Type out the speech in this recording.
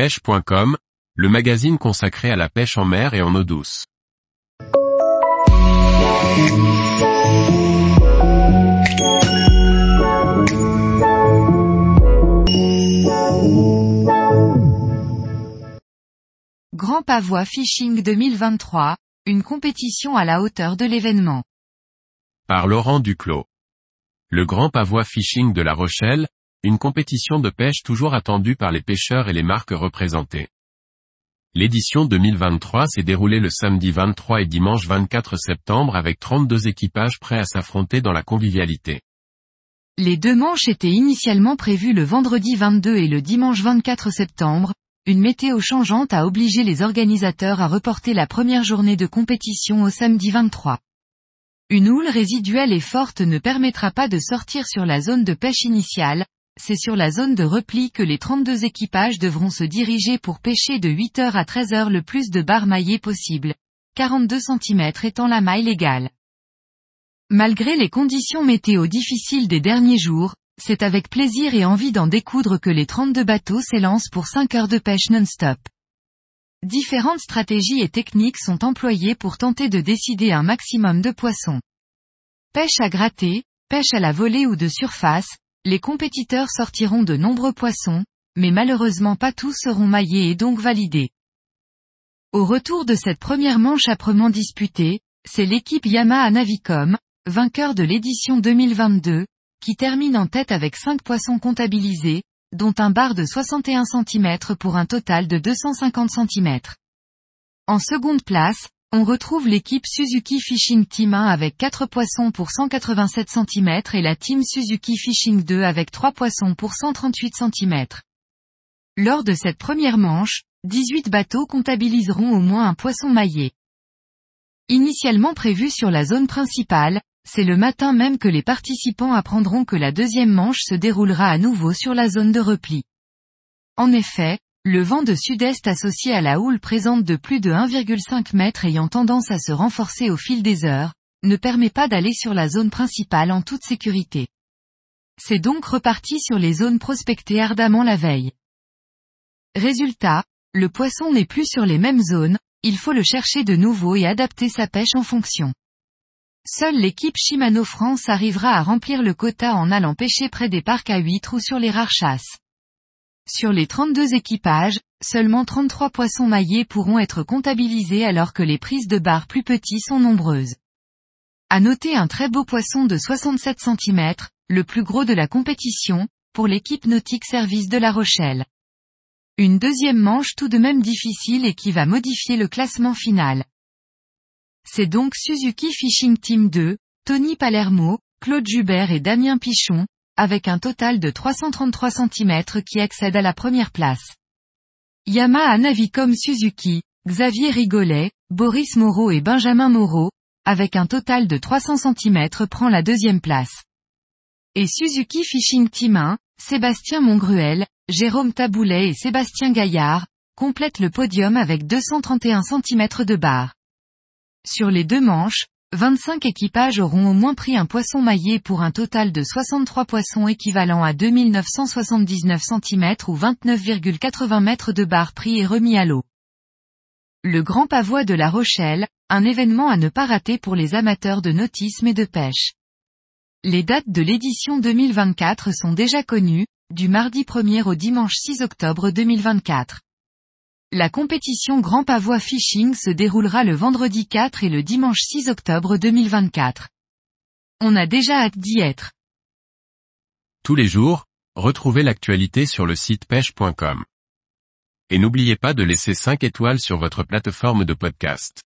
pêche.com, le magazine consacré à la pêche en mer et en eau douce. Grand Pavois Fishing 2023, une compétition à la hauteur de l'événement. Par Laurent Duclos. Le Grand Pavois Fishing de La Rochelle, une compétition de pêche toujours attendue par les pêcheurs et les marques représentées. L'édition 2023 s'est déroulée le samedi 23 et dimanche 24 septembre avec 32 équipages prêts à s'affronter dans la convivialité. Les deux manches étaient initialement prévues le vendredi 22 et le dimanche 24 septembre, une météo changeante a obligé les organisateurs à reporter la première journée de compétition au samedi 23. Une houle résiduelle et forte ne permettra pas de sortir sur la zone de pêche initiale, c'est sur la zone de repli que les 32 équipages devront se diriger pour pêcher de 8h à 13h le plus de barres maillées possible, 42 cm étant la maille légale. Malgré les conditions météo difficiles des derniers jours, c'est avec plaisir et envie d'en découdre que les 32 bateaux s'élancent pour 5 heures de pêche non-stop. Différentes stratégies et techniques sont employées pour tenter de décider un maximum de poissons. Pêche à gratter, pêche à la volée ou de surface, les compétiteurs sortiront de nombreux poissons, mais malheureusement pas tous seront maillés et donc validés. Au retour de cette première manche âprement disputée, c'est l'équipe Yamaha Navicom, vainqueur de l'édition 2022, qui termine en tête avec 5 poissons comptabilisés, dont un bar de 61 cm pour un total de 250 cm. En seconde place, on retrouve l'équipe Suzuki Fishing Team 1 avec 4 poissons pour 187 cm et la Team Suzuki Fishing 2 avec 3 poissons pour 138 cm. Lors de cette première manche, 18 bateaux comptabiliseront au moins un poisson maillé. Initialement prévu sur la zone principale, c'est le matin même que les participants apprendront que la deuxième manche se déroulera à nouveau sur la zone de repli. En effet, le vent de sud-est associé à la houle présente de plus de 1,5 m ayant tendance à se renforcer au fil des heures, ne permet pas d'aller sur la zone principale en toute sécurité. C'est donc reparti sur les zones prospectées ardemment la veille. Résultat, le poisson n'est plus sur les mêmes zones, il faut le chercher de nouveau et adapter sa pêche en fonction. Seule l'équipe Shimano France arrivera à remplir le quota en allant pêcher près des parcs à huîtres ou sur les rares chasses. Sur les 32 équipages, seulement 33 poissons maillés pourront être comptabilisés alors que les prises de barres plus petits sont nombreuses. À noter un très beau poisson de 67 cm, le plus gros de la compétition, pour l'équipe nautique service de La Rochelle. Une deuxième manche tout de même difficile et qui va modifier le classement final. C'est donc Suzuki Fishing Team 2, Tony Palermo, Claude Jubert et Damien Pichon, avec un total de 333 cm qui accède à la première place. Yamaha Navicom Suzuki, Xavier Rigolet, Boris Moreau et Benjamin Moreau, avec un total de 300 cm prend la deuxième place. Et Suzuki Fishing Team 1, Sébastien Mongruel, Jérôme Taboulet et Sébastien Gaillard, complètent le podium avec 231 cm de barre. Sur les deux manches, 25 équipages auront au moins pris un poisson maillé pour un total de 63 poissons équivalent à 2979 cm ou 29,80 mètres de barre pris et remis à l'eau. Le Grand Pavois de La Rochelle, un événement à ne pas rater pour les amateurs de nautisme et de pêche. Les dates de l'édition 2024 sont déjà connues, du mardi 1er au dimanche 6 octobre 2024. La compétition Grand Pavois Fishing se déroulera le vendredi 4 et le dimanche 6 octobre 2024. On a déjà hâte d'y être. Tous les jours, retrouvez l'actualité sur le site pêche.com. Et n'oubliez pas de laisser 5 étoiles sur votre plateforme de podcast.